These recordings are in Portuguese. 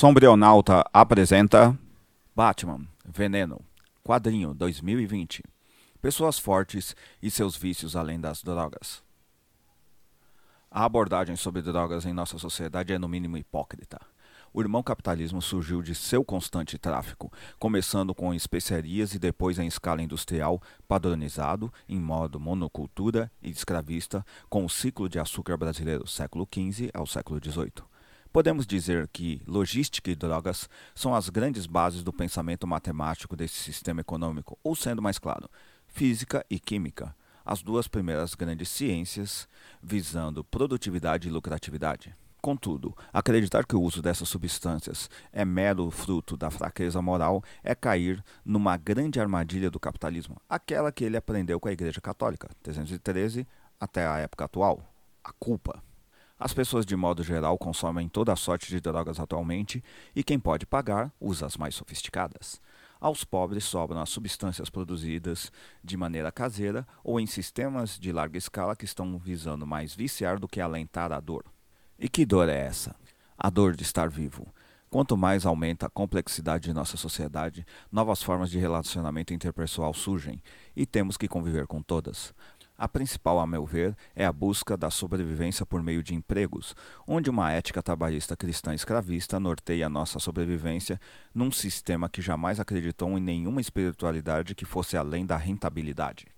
Sombrionauta apresenta Batman Veneno, quadrinho 2020. Pessoas fortes e seus vícios além das drogas. A abordagem sobre drogas em nossa sociedade é no mínimo hipócrita. O irmão capitalismo surgiu de seu constante tráfico, começando com especiarias e depois em escala industrial, padronizado, em modo monocultura e escravista, com o ciclo de açúcar brasileiro século XV ao século XVIII. Podemos dizer que logística e drogas são as grandes bases do pensamento matemático desse sistema econômico, ou sendo mais claro, física e química, as duas primeiras grandes ciências visando produtividade e lucratividade. Contudo, acreditar que o uso dessas substâncias é mero fruto da fraqueza moral é cair numa grande armadilha do capitalismo, aquela que ele aprendeu com a Igreja Católica, 313 até a época atual, a culpa. As pessoas, de modo geral, consomem toda sorte de drogas atualmente e quem pode pagar usa as mais sofisticadas. Aos pobres sobram as substâncias produzidas de maneira caseira ou em sistemas de larga escala que estão visando mais viciar do que alentar a dor. E que dor é essa? A dor de estar vivo. Quanto mais aumenta a complexidade de nossa sociedade, novas formas de relacionamento interpessoal surgem e temos que conviver com todas. A principal, a meu ver, é a busca da sobrevivência por meio de empregos, onde uma ética trabalhista cristã escravista norteia nossa sobrevivência num sistema que jamais acreditou em nenhuma espiritualidade que fosse além da rentabilidade.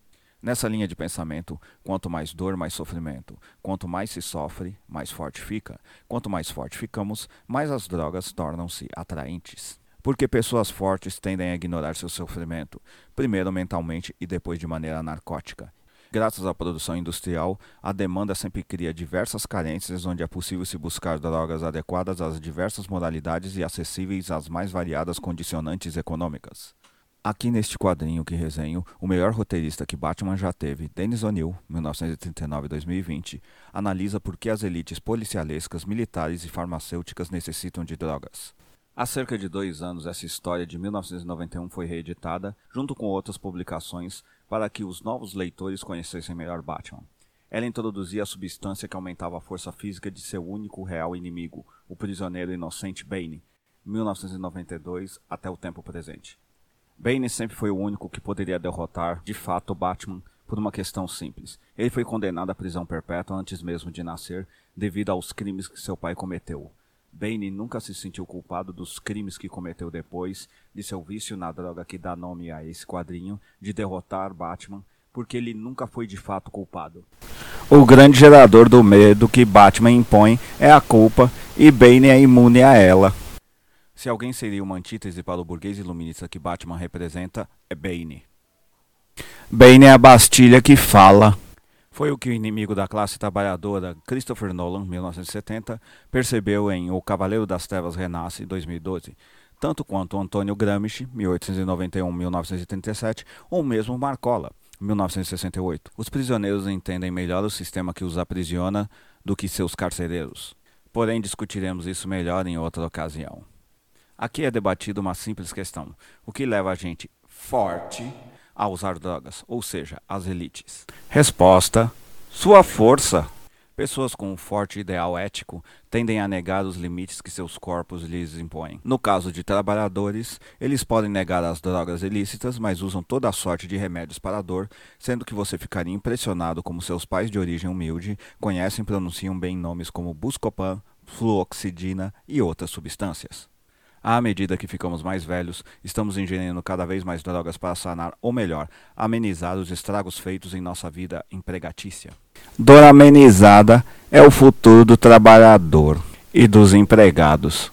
Nessa linha de pensamento, quanto mais dor, mais sofrimento. Quanto mais se sofre, mais forte fica. Quanto mais forte ficamos, mais as drogas tornam-se atraentes. Porque pessoas fortes tendem a ignorar seu sofrimento, primeiro mentalmente e depois de maneira narcótica. Graças à produção industrial, a demanda sempre cria diversas carências onde é possível se buscar drogas adequadas às diversas modalidades e acessíveis às mais variadas condicionantes econômicas. Aqui neste quadrinho que resenho, o melhor roteirista que Batman já teve, Dennis O'Neill, 1939-2020, analisa por que as elites policialescas, militares e farmacêuticas necessitam de drogas. Há cerca de dois anos, essa história de 1991 foi reeditada, junto com outras publicações, para que os novos leitores conhecessem melhor Batman. Ela introduzia a substância que aumentava a força física de seu único real inimigo, o prisioneiro inocente Bane, 1992 até o tempo presente. Bane sempre foi o único que poderia derrotar, de fato, Batman por uma questão simples. Ele foi condenado à prisão perpétua antes mesmo de nascer, devido aos crimes que seu pai cometeu. Bane nunca se sentiu culpado dos crimes que cometeu depois de seu vício na droga que dá nome a esse quadrinho de derrotar Batman, porque ele nunca foi de fato culpado. O grande gerador do medo que Batman impõe é a culpa e Bane é imune a ela. Se alguém seria uma antítese para o burguês iluminista que Batman representa, é Bane. Bane é a Bastilha que fala. Foi o que o inimigo da classe trabalhadora, Christopher Nolan, 1970, percebeu em O Cavaleiro das Trevas Renasce, 2012, tanto quanto Antônio Gramsci, 1891-1937, ou mesmo Marcola, 1968. Os prisioneiros entendem melhor o sistema que os aprisiona do que seus carcereiros. Porém, discutiremos isso melhor em outra ocasião. Aqui é debatida uma simples questão: o que leva a gente forte a usar drogas, ou seja, as elites? Resposta: sua força. Pessoas com um forte ideal ético tendem a negar os limites que seus corpos lhes impõem. No caso de trabalhadores, eles podem negar as drogas ilícitas, mas usam toda a sorte de remédios para a dor, sendo que você ficaria impressionado como seus pais de origem humilde conhecem e pronunciam bem nomes como Buscopan, fluoxidina e outras substâncias. À medida que ficamos mais velhos, estamos ingerindo cada vez mais drogas para sanar, ou melhor, amenizar os estragos feitos em nossa vida empregatícia. Dor amenizada é o futuro do trabalhador e dos empregados.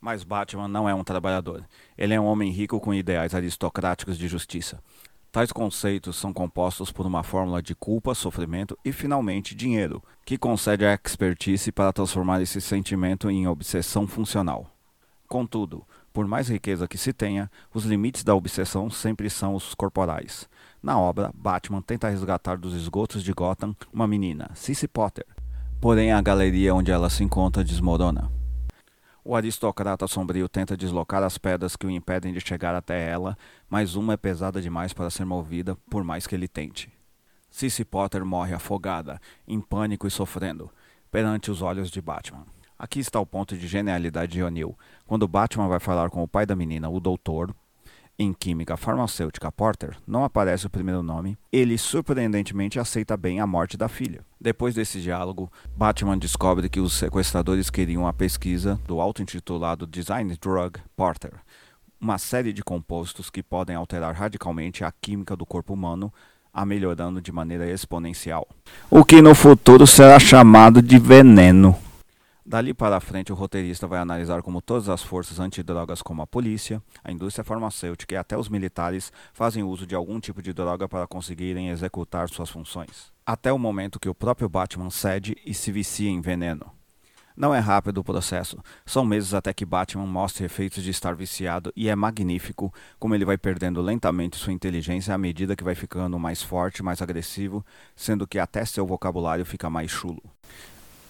Mas Batman não é um trabalhador. Ele é um homem rico com ideais aristocráticos de justiça. Tais conceitos são compostos por uma fórmula de culpa, sofrimento e, finalmente, dinheiro, que concede a expertise para transformar esse sentimento em obsessão funcional. Contudo, por mais riqueza que se tenha, os limites da obsessão sempre são os corporais. Na obra, Batman tenta resgatar dos esgotos de Gotham uma menina, Cissy Potter. Porém, a galeria onde ela se encontra desmorona. O aristocrata sombrio tenta deslocar as pedras que o impedem de chegar até ela, mas uma é pesada demais para ser movida, por mais que ele tente. Cissy Potter morre afogada, em pânico e sofrendo, perante os olhos de Batman. Aqui está o ponto de genialidade de O'Neill. Quando Batman vai falar com o pai da menina, o doutor, em química farmacêutica Porter, não aparece o primeiro nome, ele surpreendentemente aceita bem a morte da filha. Depois desse diálogo, Batman descobre que os sequestradores queriam a pesquisa do auto-intitulado Design Drug Porter, uma série de compostos que podem alterar radicalmente a química do corpo humano, a melhorando de maneira exponencial. O que no futuro será chamado de veneno. Dali para frente, o roteirista vai analisar como todas as forças antidrogas, como a polícia, a indústria farmacêutica e até os militares, fazem uso de algum tipo de droga para conseguirem executar suas funções. Até o momento que o próprio Batman cede e se vicia em veneno. Não é rápido o processo, são meses até que Batman mostre efeitos de estar viciado e é magnífico como ele vai perdendo lentamente sua inteligência à medida que vai ficando mais forte, mais agressivo, sendo que até seu vocabulário fica mais chulo.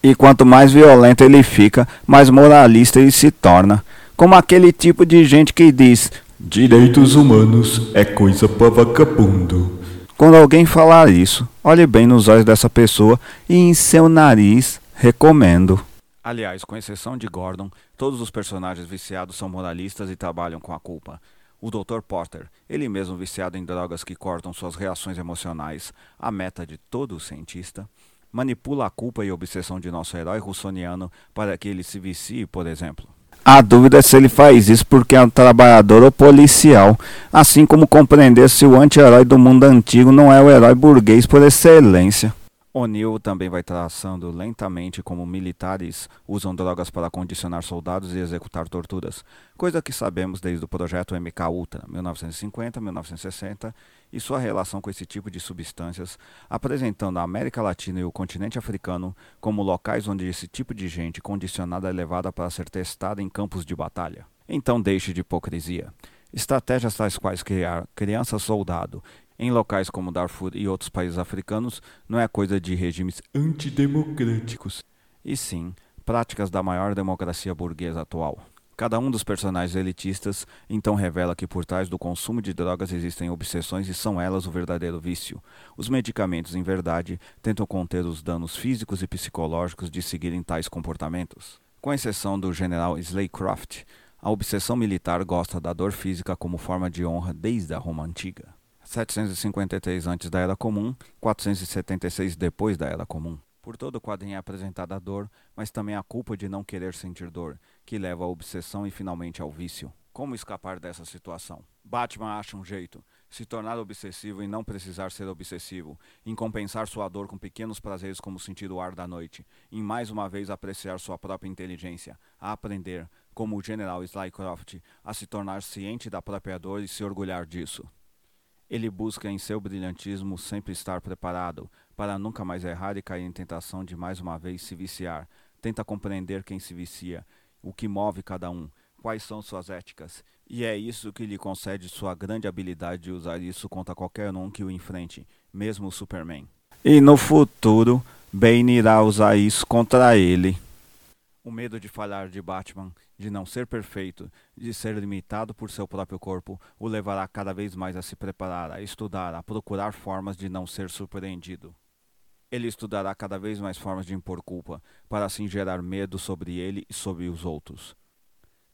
E quanto mais violento ele fica, mais moralista ele se torna. Como aquele tipo de gente que diz: Direitos humanos é coisa para vagabundo. Quando alguém falar isso, olhe bem nos olhos dessa pessoa e em seu nariz recomendo. Aliás, com exceção de Gordon, todos os personagens viciados são moralistas e trabalham com a culpa. O Dr. Potter, ele mesmo viciado em drogas que cortam suas reações emocionais, a meta de todo cientista, manipula a culpa e obsessão de nosso herói russoniano para que ele se vicie, por exemplo. A dúvida é se ele faz isso porque é um trabalhador ou policial, assim como compreender se o anti-herói do mundo antigo não é o herói burguês por excelência. O'Neill também vai traçando lentamente como militares usam drogas para condicionar soldados e executar torturas, coisa que sabemos desde o projeto MK Ultra, 1950-1960, e sua relação com esse tipo de substâncias, apresentando a América Latina e o continente africano como locais onde esse tipo de gente condicionada é levada para ser testada em campos de batalha. Então deixe de hipocrisia. Estratégias tais quais criar criança-soldado em locais como Darfur e outros países africanos não é coisa de regimes antidemocráticos, e sim práticas da maior democracia burguesa atual. Cada um dos personagens elitistas então revela que por trás do consumo de drogas existem obsessões e são elas o verdadeiro vício. Os medicamentos, em verdade, tentam conter os danos físicos e psicológicos de seguirem tais comportamentos. Com exceção do general Slaycroft, a obsessão militar gosta da dor física como forma de honra desde a Roma antiga. 753 antes da Era Comum, 476 depois da Era Comum. Por todo o quadrinho é apresentada a dor, mas também a culpa de não querer sentir dor, que leva à obsessão e finalmente ao vício. Como escapar dessa situação? Batman acha um jeito: se tornar obsessivo e não precisar ser obsessivo, em compensar sua dor com pequenos prazeres como sentir o ar da noite, em mais uma vez apreciar sua própria inteligência, a aprender, como o general Slycroft, a se tornar ciente da própria dor e se orgulhar disso. Ele busca em seu brilhantismo sempre estar preparado para nunca mais errar e cair em tentação de mais uma vez se viciar. Tenta compreender quem se vicia, o que move cada um, quais são suas éticas, e é isso que lhe concede sua grande habilidade de usar isso contra qualquer um que o enfrente, mesmo o Superman. E no futuro, Bane irá usar isso contra ele. O medo de falhar de Batman, de não ser perfeito, de ser limitado por seu próprio corpo, o levará cada vez mais a se preparar, a estudar, a procurar formas de não ser surpreendido. Ele estudará cada vez mais formas de impor culpa, para assim gerar medo sobre ele e sobre os outros.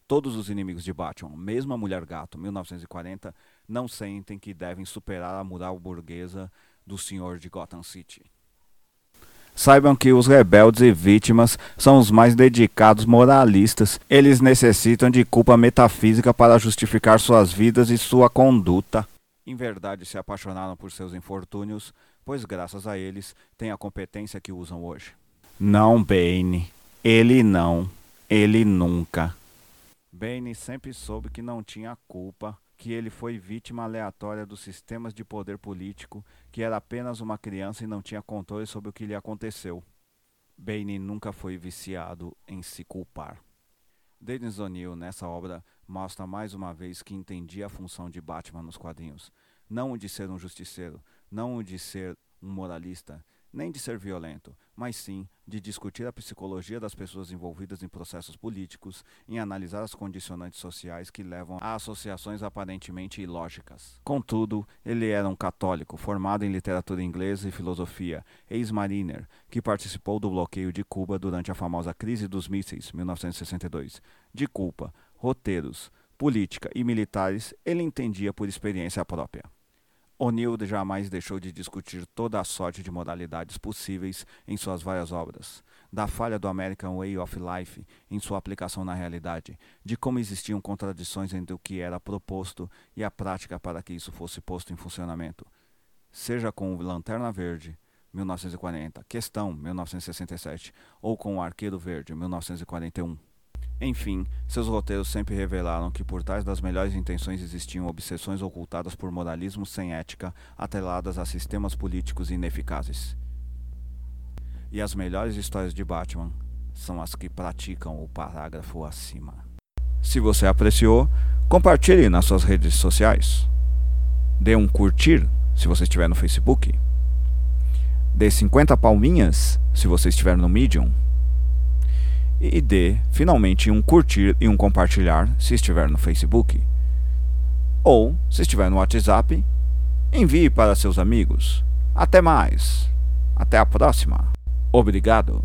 Todos os inimigos de Batman, mesmo a Mulher Gato, 1940, não sentem que devem superar a moral burguesa do Senhor de Gotham City. Saibam que os rebeldes e vítimas são os mais dedicados moralistas. Eles necessitam de culpa metafísica para justificar suas vidas e sua conduta. Em verdade, se apaixonaram por seus infortúnios, pois graças a eles têm a competência que usam hoje. Não, Bane. Ele não. Ele nunca. Bane sempre soube que não tinha culpa que ele foi vítima aleatória dos sistemas de poder político, que era apenas uma criança e não tinha controle sobre o que lhe aconteceu. Bane nunca foi viciado em se culpar. Dennis O'Neill, nessa obra, mostra mais uma vez que entendia a função de Batman nos quadrinhos. Não o de ser um justiceiro, não o de ser um moralista, nem de ser violento, mas sim de discutir a psicologia das pessoas envolvidas em processos políticos, em analisar as condicionantes sociais que levam a associações aparentemente ilógicas. Contudo, ele era um católico formado em literatura inglesa e filosofia, ex-mariner, que participou do bloqueio de Cuba durante a famosa crise dos mísseis, 1962. De culpa, roteiros, política e militares, ele entendia por experiência própria. O'Neill jamais deixou de discutir toda a sorte de modalidades possíveis em suas várias obras, da falha do American Way of Life em sua aplicação na realidade, de como existiam contradições entre o que era proposto e a prática para que isso fosse posto em funcionamento. Seja com o Lanterna Verde, 1940, Questão, 1967, ou com o Arqueiro Verde, 1941. Enfim, seus roteiros sempre revelaram que por trás das melhores intenções existiam obsessões ocultadas por moralismo sem ética, atreladas a sistemas políticos ineficazes. E as melhores histórias de Batman são as que praticam o parágrafo acima. Se você apreciou, compartilhe nas suas redes sociais. Dê um curtir se você estiver no Facebook. Dê 50 palminhas se você estiver no Medium e dê finalmente um curtir e um compartilhar se estiver no Facebook. Ou, se estiver no WhatsApp, envie para seus amigos. Até mais. Até a próxima. Obrigado.